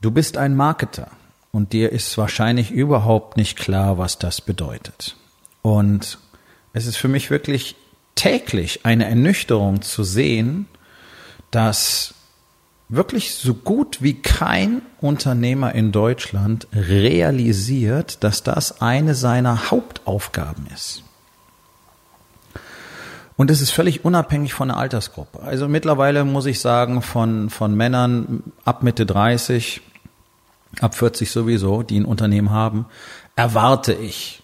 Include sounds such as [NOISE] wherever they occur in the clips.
Du bist ein Marketer und dir ist wahrscheinlich überhaupt nicht klar, was das bedeutet. Und es ist für mich wirklich täglich eine Ernüchterung zu sehen, dass wirklich so gut wie kein Unternehmer in Deutschland realisiert, dass das eine seiner Hauptaufgaben ist. Und es ist völlig unabhängig von der Altersgruppe. Also mittlerweile muss ich sagen, von, von Männern ab Mitte 30, ab 40 sowieso, die ein Unternehmen haben, erwarte ich,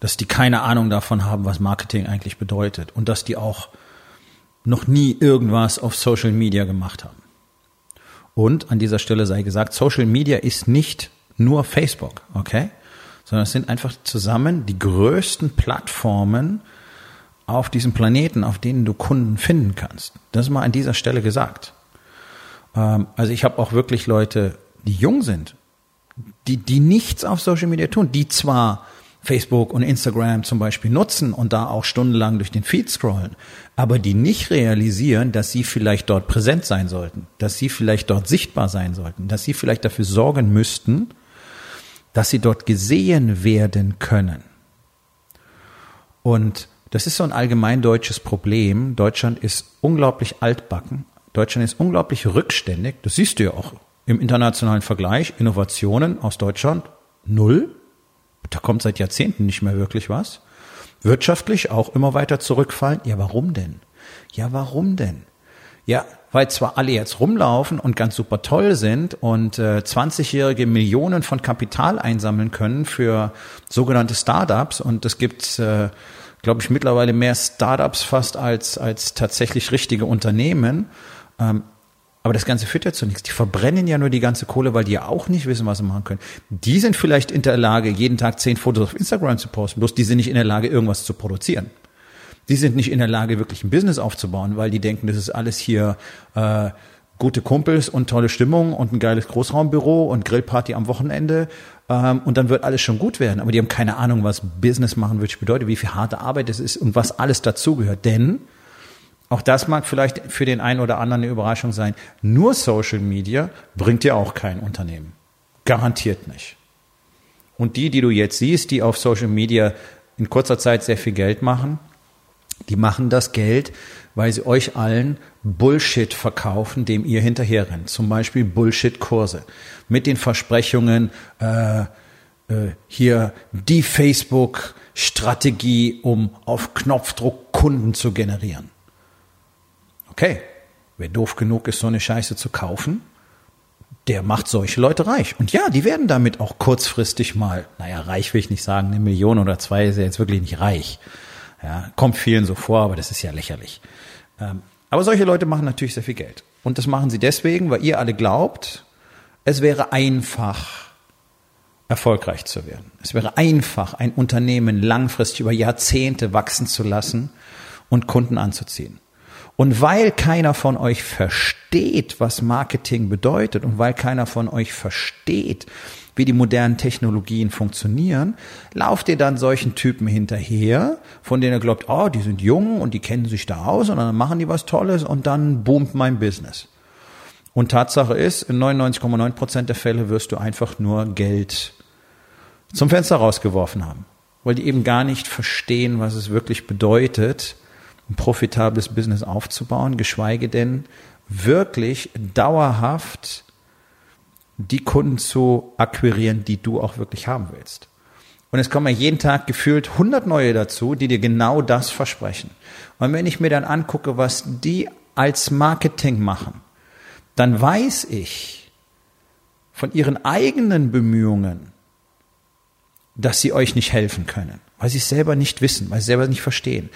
dass die keine Ahnung davon haben, was Marketing eigentlich bedeutet und dass die auch noch nie irgendwas auf Social Media gemacht haben. Und an dieser Stelle sei gesagt, Social Media ist nicht nur Facebook, okay? Sondern es sind einfach zusammen die größten Plattformen, auf diesem Planeten, auf denen du Kunden finden kannst. Das ist mal an dieser Stelle gesagt. Ähm, also ich habe auch wirklich Leute, die jung sind, die, die nichts auf Social Media tun, die zwar Facebook und Instagram zum Beispiel nutzen und da auch stundenlang durch den Feed scrollen, aber die nicht realisieren, dass sie vielleicht dort präsent sein sollten, dass sie vielleicht dort sichtbar sein sollten, dass sie vielleicht dafür sorgen müssten, dass sie dort gesehen werden können. Und das ist so ein allgemein deutsches Problem. Deutschland ist unglaublich altbacken. Deutschland ist unglaublich rückständig. Das siehst du ja auch im internationalen Vergleich. Innovationen aus Deutschland null. Da kommt seit Jahrzehnten nicht mehr wirklich was. Wirtschaftlich auch immer weiter zurückfallen. Ja, warum denn? Ja, warum denn? Ja, weil zwar alle jetzt rumlaufen und ganz super toll sind und äh, 20-jährige Millionen von Kapital einsammeln können für sogenannte Startups und es gibt äh, glaube ich, mittlerweile mehr Startups fast als, als tatsächlich richtige Unternehmen. Ähm, aber das Ganze führt ja zu nichts. Die verbrennen ja nur die ganze Kohle, weil die ja auch nicht wissen, was sie machen können. Die sind vielleicht in der Lage, jeden Tag zehn Fotos auf Instagram zu posten, bloß die sind nicht in der Lage, irgendwas zu produzieren. Die sind nicht in der Lage, wirklich ein Business aufzubauen, weil die denken, das ist alles hier äh, gute Kumpels und tolle Stimmung und ein geiles Großraumbüro und Grillparty am Wochenende ähm, und dann wird alles schon gut werden. Aber die haben keine Ahnung, was Business machen wirklich bedeutet, wie viel harte Arbeit es ist und was alles dazugehört. Denn auch das mag vielleicht für den einen oder anderen eine Überraschung sein. Nur Social Media bringt dir auch kein Unternehmen. Garantiert nicht. Und die, die du jetzt siehst, die auf Social Media in kurzer Zeit sehr viel Geld machen, die machen das Geld, weil sie euch allen Bullshit verkaufen, dem ihr hinterher rennt. Zum Beispiel Bullshit-Kurse mit den Versprechungen, äh, äh, hier die Facebook-Strategie, um auf Knopfdruck Kunden zu generieren. Okay, wer doof genug ist, so eine Scheiße zu kaufen, der macht solche Leute reich. Und ja, die werden damit auch kurzfristig mal, naja, reich will ich nicht sagen, eine Million oder zwei ist ja jetzt wirklich nicht reich. Ja, kommt vielen so vor, aber das ist ja lächerlich. Ähm, aber solche Leute machen natürlich sehr viel Geld. Und das machen sie deswegen, weil ihr alle glaubt, es wäre einfach, erfolgreich zu werden. Es wäre einfach, ein Unternehmen langfristig über Jahrzehnte wachsen zu lassen und Kunden anzuziehen. Und weil keiner von euch versteht, was Marketing bedeutet und weil keiner von euch versteht, wie die modernen Technologien funktionieren, lauft ihr dann solchen Typen hinterher, von denen ihr glaubt, oh, die sind jung und die kennen sich da aus und dann machen die was Tolles und dann boomt mein Business. Und Tatsache ist, in 99,9 Prozent der Fälle wirst du einfach nur Geld zum Fenster rausgeworfen haben, weil die eben gar nicht verstehen, was es wirklich bedeutet, ein profitables Business aufzubauen, geschweige denn wirklich dauerhaft die Kunden zu akquirieren, die du auch wirklich haben willst. Und es kommen ja jeden Tag gefühlt 100 neue dazu, die dir genau das versprechen. Und wenn ich mir dann angucke, was die als Marketing machen, dann weiß ich von ihren eigenen Bemühungen, dass sie euch nicht helfen können, weil sie es selber nicht wissen, weil sie es selber nicht verstehen.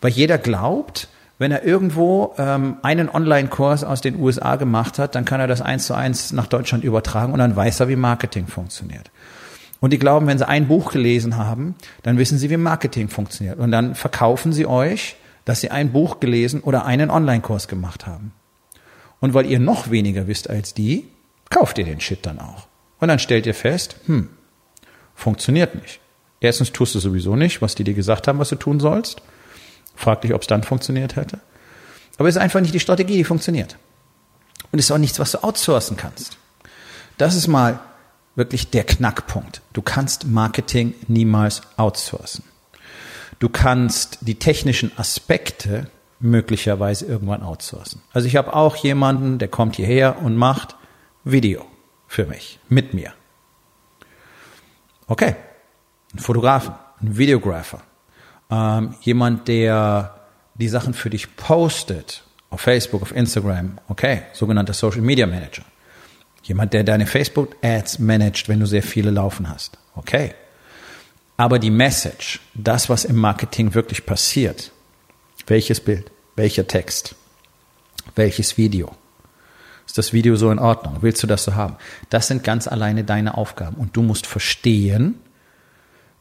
Weil jeder glaubt, Wenn er irgendwo ähm, einen Online-Kurs aus den USA gemacht hat, dann kann er das eins zu eins nach Deutschland übertragen und dann weiß er, wie Marketing funktioniert. Und die glauben, wenn sie ein Buch gelesen haben, dann wissen sie, wie Marketing funktioniert. Und dann verkaufen sie euch, dass sie ein Buch gelesen oder einen Online-Kurs gemacht haben. Und weil ihr noch weniger wisst als die, kauft ihr den Shit dann auch. Und dann stellt ihr fest, hm, funktioniert nicht. Erstens tust du sowieso nicht, was die dir gesagt haben, was du tun sollst. Frag dich, ob es dann funktioniert hätte. Aber es ist einfach nicht die Strategie, die funktioniert. Und es ist auch nichts, was du outsourcen kannst. Das ist mal wirklich der Knackpunkt. Du kannst Marketing niemals outsourcen. Du kannst die technischen Aspekte möglicherweise irgendwann outsourcen. Also ich habe auch jemanden, der kommt hierher und macht Video für mich, mit mir. Okay, ein Fotografen, ein Videographer, ähm, jemand, der die Sachen für dich postet, auf Facebook, auf Instagram, okay, sogenannter Social Media Manager. Jemand, der deine Facebook-Ads managt, wenn du sehr viele laufen hast. Okay. Aber die Message, das, was im Marketing wirklich passiert, welches Bild, welcher Text, welches Video, ist das Video so in Ordnung? Willst du das so haben? Das sind ganz alleine deine Aufgaben. Und du musst verstehen,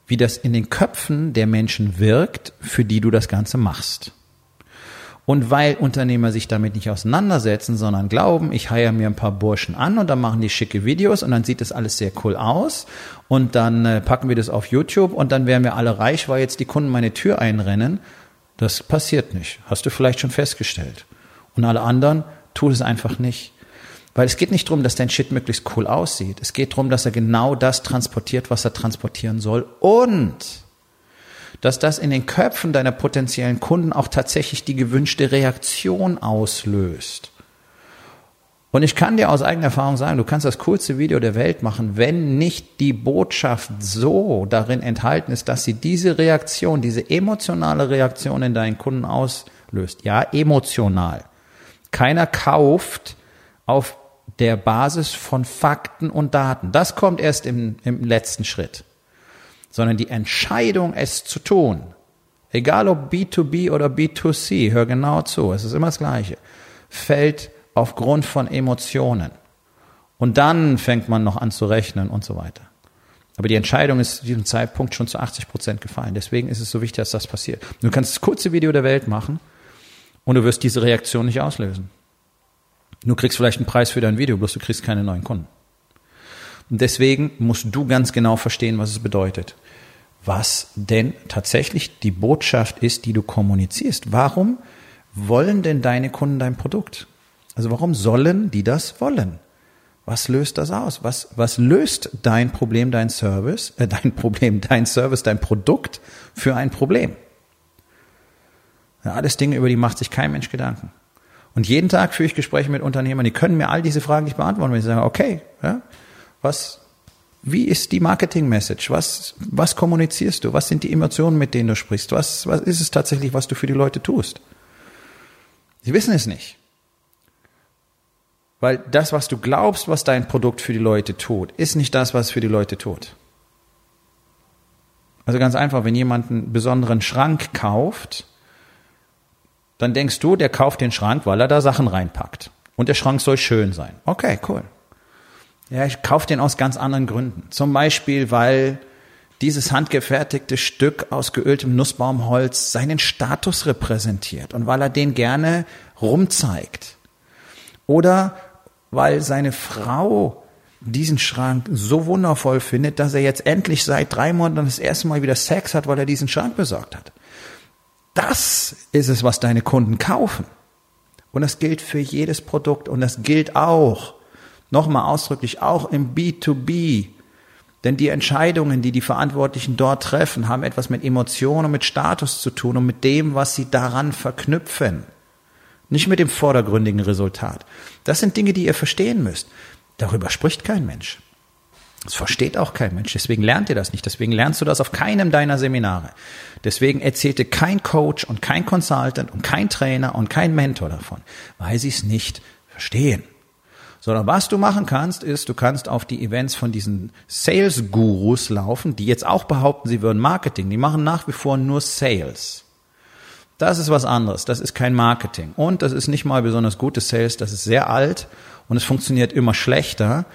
wie das in den Köpfen der Menschen wirkt, für die du das Ganze machst. Und weil Unternehmer sich damit nicht auseinandersetzen, sondern glauben, ich heiere mir ein paar Burschen an und dann machen die schicke Videos und dann sieht das alles sehr cool aus und dann äh, packen wir das auf YouTube und dann wären wir alle reich, weil jetzt die Kunden meine Tür einrennen. Das passiert nicht. Hast du vielleicht schon festgestellt. Und alle anderen tun es einfach nicht. Weil es geht nicht darum, dass dein Shit möglichst cool aussieht. Es geht darum, dass er genau das transportiert, was er transportieren soll. Und dass das in den Köpfen deiner potenziellen Kunden auch tatsächlich die gewünschte Reaktion auslöst. Und ich kann dir aus eigener Erfahrung sagen, du kannst das coolste Video der Welt machen, wenn nicht die Botschaft so darin enthalten ist, dass sie diese Reaktion, diese emotionale Reaktion in deinen Kunden auslöst. Ja, emotional. Keiner kauft auf der Basis von Fakten und Daten. Das kommt erst im, im letzten Schritt sondern die Entscheidung, es zu tun, egal ob B2B oder B2C, hör genau zu, es ist immer das Gleiche, fällt aufgrund von Emotionen. Und dann fängt man noch an zu rechnen und so weiter. Aber die Entscheidung ist zu diesem Zeitpunkt schon zu 80 Prozent gefallen. Deswegen ist es so wichtig, dass das passiert. Du kannst das kurze Video der Welt machen und du wirst diese Reaktion nicht auslösen. Du kriegst vielleicht einen Preis für dein Video, bloß du kriegst keine neuen Kunden. Und deswegen musst du ganz genau verstehen, was es bedeutet was denn tatsächlich die Botschaft ist, die du kommunizierst. Warum wollen denn deine Kunden dein Produkt? Also warum sollen die das wollen? Was löst das aus? Was, was löst dein Problem, dein Service, äh, dein Problem, dein Service, dein Produkt für ein Problem? Ja, alles Dinge, über die macht sich kein Mensch Gedanken. Und jeden Tag führe ich Gespräche mit Unternehmern, die können mir all diese Fragen nicht beantworten, wenn ich sage, okay, ja, was, wie ist die Marketing-Message? Was, was kommunizierst du? Was sind die Emotionen, mit denen du sprichst? Was, was ist es tatsächlich, was du für die Leute tust? Sie wissen es nicht. Weil das, was du glaubst, was dein Produkt für die Leute tut, ist nicht das, was für die Leute tut. Also ganz einfach, wenn jemand einen besonderen Schrank kauft, dann denkst du, der kauft den Schrank, weil er da Sachen reinpackt. Und der Schrank soll schön sein. Okay, cool. Ja, ich kaufe den aus ganz anderen Gründen. Zum Beispiel, weil dieses handgefertigte Stück aus geöltem Nussbaumholz seinen Status repräsentiert und weil er den gerne rumzeigt. Oder weil seine Frau diesen Schrank so wundervoll findet, dass er jetzt endlich seit drei Monaten das erste Mal wieder Sex hat, weil er diesen Schrank besorgt hat. Das ist es, was deine Kunden kaufen. Und das gilt für jedes Produkt und das gilt auch Nochmal ausdrücklich, auch im B2B. Denn die Entscheidungen, die die Verantwortlichen dort treffen, haben etwas mit Emotionen und mit Status zu tun und mit dem, was sie daran verknüpfen. Nicht mit dem vordergründigen Resultat. Das sind Dinge, die ihr verstehen müsst. Darüber spricht kein Mensch. Das versteht auch kein Mensch. Deswegen lernt ihr das nicht. Deswegen lernst du das auf keinem deiner Seminare. Deswegen erzählte kein Coach und kein Consultant und kein Trainer und kein Mentor davon, weil sie es nicht verstehen. Sondern was du machen kannst, ist, du kannst auf die Events von diesen Sales-Gurus laufen, die jetzt auch behaupten, sie würden Marketing. Die machen nach wie vor nur Sales. Das ist was anderes. Das ist kein Marketing. Und das ist nicht mal besonders gutes Sales. Das ist sehr alt und es funktioniert immer schlechter,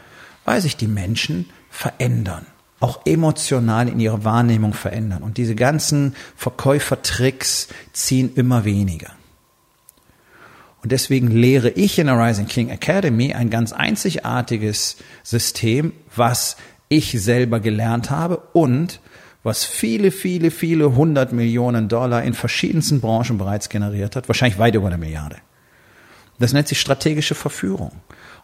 weil sich die Menschen verändern. Auch emotional in ihrer Wahrnehmung verändern. Und diese ganzen Verkäufertricks ziehen immer weniger. Und deswegen lehre ich in der Rising King Academy ein ganz einzigartiges System, was ich selber gelernt habe und was viele, viele, viele hundert Millionen Dollar in verschiedensten Branchen bereits generiert hat, wahrscheinlich weit über eine Milliarde. Das nennt sich strategische Verführung.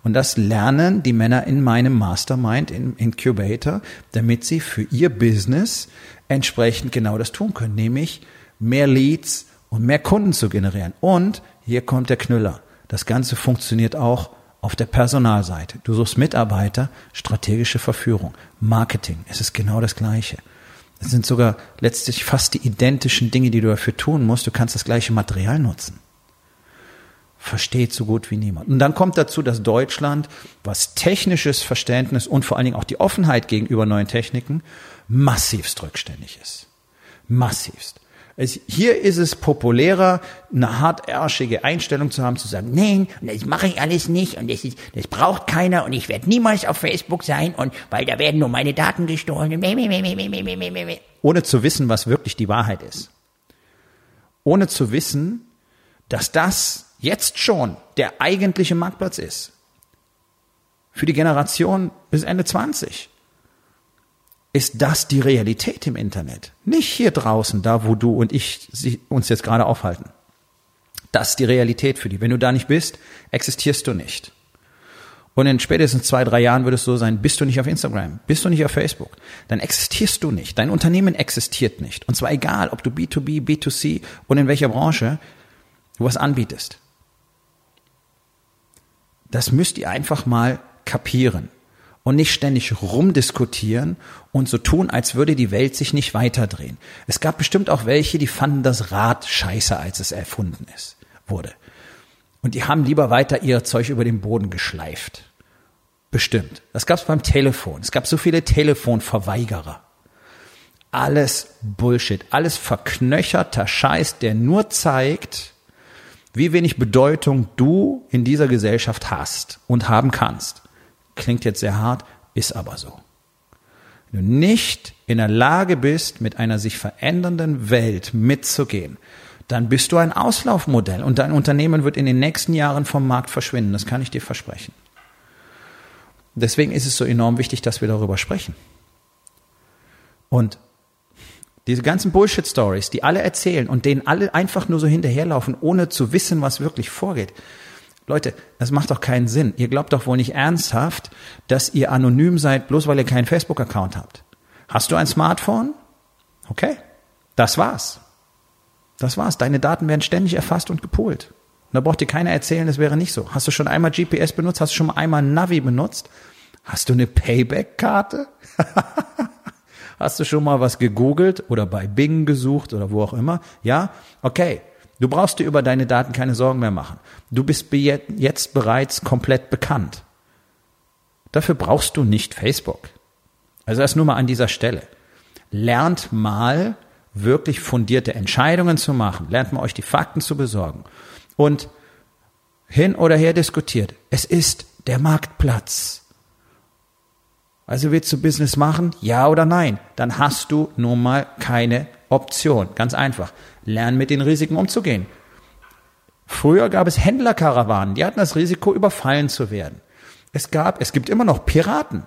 Und das lernen die Männer in meinem Mastermind, im Incubator, damit sie für ihr Business entsprechend genau das tun können, nämlich mehr Leads und mehr Kunden zu generieren. Und hier kommt der Knüller. Das Ganze funktioniert auch auf der Personalseite. Du suchst Mitarbeiter, strategische Verführung, Marketing. Es ist genau das Gleiche. Es sind sogar letztlich fast die identischen Dinge, die du dafür tun musst. Du kannst das gleiche Material nutzen. Versteht so gut wie niemand. Und dann kommt dazu, dass Deutschland, was technisches Verständnis und vor allen Dingen auch die Offenheit gegenüber neuen Techniken, massivst rückständig ist. Massivst. Es, hier ist es populärer, eine hartärschige Einstellung zu haben, zu sagen, nein, das mache ich alles nicht und das, ist, das braucht keiner und ich werde niemals auf Facebook sein und weil da werden nur meine Daten gestohlen. Ohne zu wissen, was wirklich die Wahrheit ist. Ohne zu wissen, dass das jetzt schon der eigentliche Marktplatz ist. Für die Generation bis Ende 20 ist das die Realität im Internet. Nicht hier draußen, da wo du und ich uns jetzt gerade aufhalten. Das ist die Realität für die. Wenn du da nicht bist, existierst du nicht. Und in spätestens zwei, drei Jahren wird es so sein, bist du nicht auf Instagram, bist du nicht auf Facebook, dann existierst du nicht. Dein Unternehmen existiert nicht. Und zwar egal, ob du B2B, B2C und in welcher Branche du was anbietest. Das müsst ihr einfach mal kapieren und nicht ständig rumdiskutieren und so tun, als würde die Welt sich nicht weiterdrehen. Es gab bestimmt auch welche, die fanden das Rad scheiße, als es erfunden ist, wurde. Und die haben lieber weiter ihr Zeug über den Boden geschleift. Bestimmt. Das gab es beim Telefon. Es gab so viele Telefonverweigerer. Alles Bullshit, alles verknöcherter Scheiß, der nur zeigt, wie wenig Bedeutung du in dieser Gesellschaft hast und haben kannst. Klingt jetzt sehr hart, ist aber so. Wenn du nicht in der Lage bist, mit einer sich verändernden Welt mitzugehen, dann bist du ein Auslaufmodell und dein Unternehmen wird in den nächsten Jahren vom Markt verschwinden. Das kann ich dir versprechen. Deswegen ist es so enorm wichtig, dass wir darüber sprechen. Und diese ganzen Bullshit-Stories, die alle erzählen und denen alle einfach nur so hinterherlaufen, ohne zu wissen, was wirklich vorgeht, Leute, das macht doch keinen Sinn. Ihr glaubt doch wohl nicht ernsthaft, dass ihr anonym seid, bloß weil ihr keinen Facebook-Account habt. Hast du ein Smartphone? Okay, das war's. Das war's. Deine Daten werden ständig erfasst und gepolt. Und da braucht dir keiner erzählen, das wäre nicht so. Hast du schon einmal GPS benutzt? Hast du schon mal einmal Navi benutzt? Hast du eine Payback-Karte? [LAUGHS] Hast du schon mal was gegoogelt oder bei Bing gesucht oder wo auch immer? Ja? Okay. Du brauchst dir über deine Daten keine Sorgen mehr machen. Du bist jetzt bereits komplett bekannt. Dafür brauchst du nicht Facebook. Also das nur mal an dieser Stelle. Lernt mal wirklich fundierte Entscheidungen zu machen. Lernt mal euch die Fakten zu besorgen. Und hin oder her diskutiert. Es ist der Marktplatz. Also willst du Business machen? Ja oder nein? Dann hast du nun mal keine Option. Ganz einfach. Lernen mit den Risiken umzugehen. Früher gab es Händlerkarawanen, die hatten das Risiko, überfallen zu werden. Es gab, es gibt immer noch Piraten.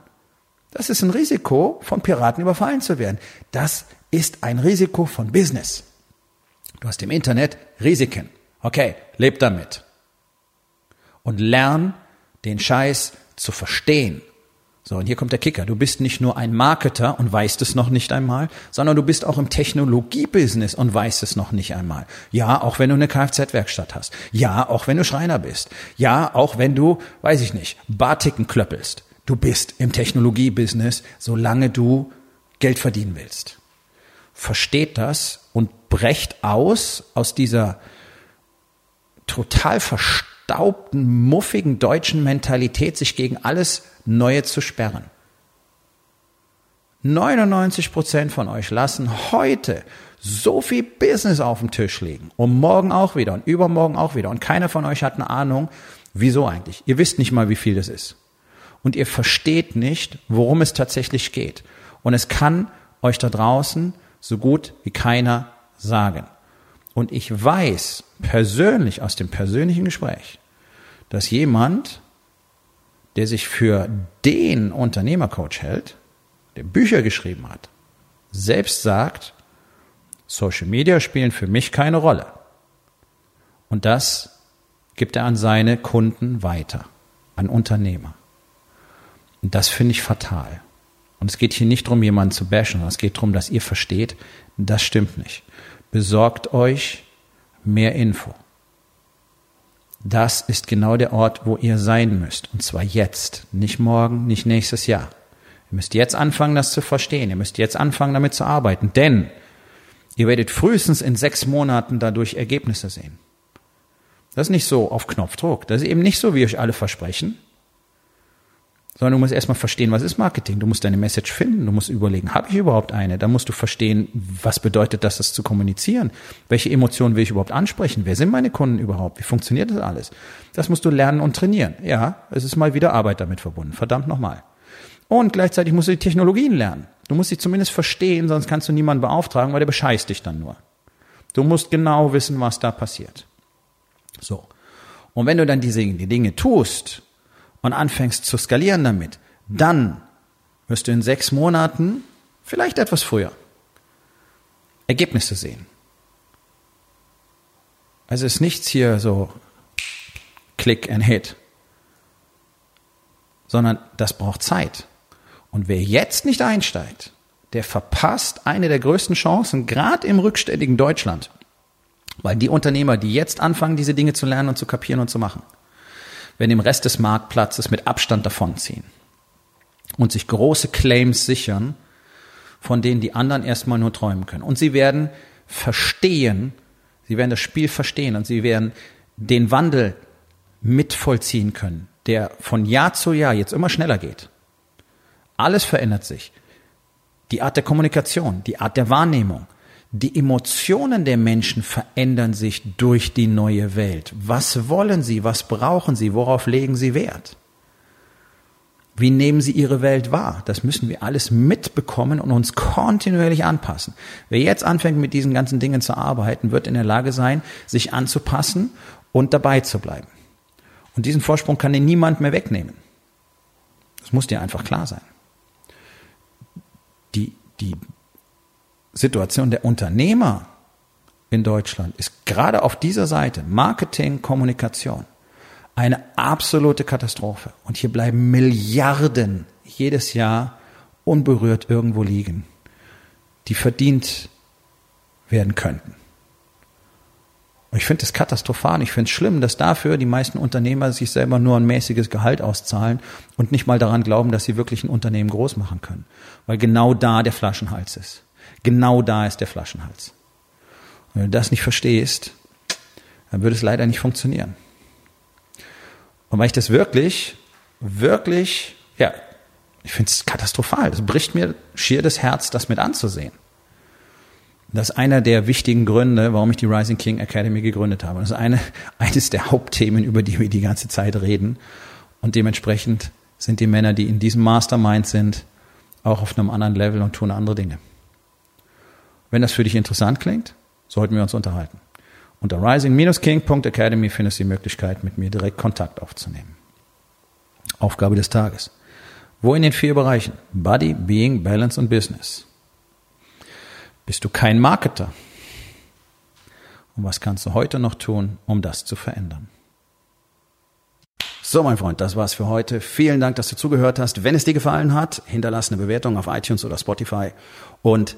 Das ist ein Risiko, von Piraten überfallen zu werden. Das ist ein Risiko von Business. Du hast im Internet Risiken. Okay, leb damit. Und lern den Scheiß zu verstehen so, und hier kommt der Kicker. Du bist nicht nur ein Marketer und weißt es noch nicht einmal, sondern du bist auch im Technologiebusiness und weißt es noch nicht einmal. Ja, auch wenn du eine Kfz-Werkstatt hast. Ja, auch wenn du Schreiner bist. Ja, auch wenn du, weiß ich nicht, Barticken klöppelst. Du bist im Technologiebusiness, solange du Geld verdienen willst. Versteht das und brecht aus aus dieser total verstaubten, muffigen deutschen Mentalität, sich gegen alles Neue zu sperren. 99 Prozent von euch lassen heute so viel Business auf den Tisch legen und morgen auch wieder und übermorgen auch wieder und keiner von euch hat eine Ahnung, wieso eigentlich. Ihr wisst nicht mal, wie viel das ist. Und ihr versteht nicht, worum es tatsächlich geht. Und es kann euch da draußen so gut wie keiner sagen. Und ich weiß persönlich aus dem persönlichen Gespräch, dass jemand, der sich für den Unternehmercoach hält, der Bücher geschrieben hat, selbst sagt, Social Media spielen für mich keine Rolle. Und das gibt er an seine Kunden weiter, an Unternehmer. Und das finde ich fatal. Und es geht hier nicht darum, jemanden zu bashen, sondern es geht darum, dass ihr versteht, das stimmt nicht. Besorgt euch mehr Info. Das ist genau der Ort, wo ihr sein müsst. Und zwar jetzt, nicht morgen, nicht nächstes Jahr. Ihr müsst jetzt anfangen, das zu verstehen. Ihr müsst jetzt anfangen, damit zu arbeiten. Denn ihr werdet frühestens in sechs Monaten dadurch Ergebnisse sehen. Das ist nicht so auf Knopfdruck. Das ist eben nicht so, wie euch alle versprechen sondern du musst erstmal verstehen, was ist Marketing. Du musst deine Message finden, du musst überlegen, habe ich überhaupt eine? Dann musst du verstehen, was bedeutet das, das zu kommunizieren? Welche Emotionen will ich überhaupt ansprechen? Wer sind meine Kunden überhaupt? Wie funktioniert das alles? Das musst du lernen und trainieren. Ja, es ist mal wieder Arbeit damit verbunden. Verdammt nochmal. Und gleichzeitig musst du die Technologien lernen. Du musst sie zumindest verstehen, sonst kannst du niemanden beauftragen, weil der bescheißt dich dann nur. Du musst genau wissen, was da passiert. So. Und wenn du dann diese die Dinge tust, und anfängst zu skalieren damit, dann wirst du in sechs Monaten, vielleicht etwas früher, Ergebnisse sehen. Also ist nichts hier so Click and Hit, sondern das braucht Zeit. Und wer jetzt nicht einsteigt, der verpasst eine der größten Chancen, gerade im rückständigen Deutschland. Weil die Unternehmer, die jetzt anfangen, diese Dinge zu lernen und zu kapieren und zu machen, wenn im Rest des Marktplatzes mit Abstand davonziehen und sich große Claims sichern, von denen die anderen erstmal nur träumen können. Und sie werden verstehen, sie werden das Spiel verstehen und sie werden den Wandel mitvollziehen können, der von Jahr zu Jahr jetzt immer schneller geht. Alles verändert sich. Die Art der Kommunikation, die Art der Wahrnehmung, die Emotionen der Menschen verändern sich durch die neue Welt. Was wollen sie? Was brauchen sie? Worauf legen sie Wert? Wie nehmen sie ihre Welt wahr? Das müssen wir alles mitbekommen und uns kontinuierlich anpassen. Wer jetzt anfängt, mit diesen ganzen Dingen zu arbeiten, wird in der Lage sein, sich anzupassen und dabei zu bleiben. Und diesen Vorsprung kann dir niemand mehr wegnehmen. Das muss dir einfach klar sein. Die, die Situation der Unternehmer in Deutschland ist gerade auf dieser Seite Marketing, Kommunikation eine absolute Katastrophe. Und hier bleiben Milliarden jedes Jahr unberührt irgendwo liegen, die verdient werden könnten. Und ich finde es katastrophal. Ich finde es schlimm, dass dafür die meisten Unternehmer sich selber nur ein mäßiges Gehalt auszahlen und nicht mal daran glauben, dass sie wirklich ein Unternehmen groß machen können. Weil genau da der Flaschenhals ist. Genau da ist der Flaschenhals. Und wenn du das nicht verstehst, dann würde es leider nicht funktionieren. Und weil ich das wirklich, wirklich, ja, ich finde es katastrophal. Es bricht mir schier das Herz, das mit anzusehen. Das ist einer der wichtigen Gründe, warum ich die Rising King Academy gegründet habe. Das ist eine, [LAUGHS] eines der Hauptthemen, über die wir die ganze Zeit reden. Und dementsprechend sind die Männer, die in diesem Mastermind sind, auch auf einem anderen Level und tun andere Dinge. Wenn das für dich interessant klingt, sollten wir uns unterhalten. Unter rising-king.academy findest du die Möglichkeit, mit mir direkt Kontakt aufzunehmen. Aufgabe des Tages. Wo in den vier Bereichen Body, Being, Balance und Business bist du kein Marketer? Und was kannst du heute noch tun, um das zu verändern? So, mein Freund, das war's für heute. Vielen Dank, dass du zugehört hast. Wenn es dir gefallen hat, hinterlass eine Bewertung auf iTunes oder Spotify und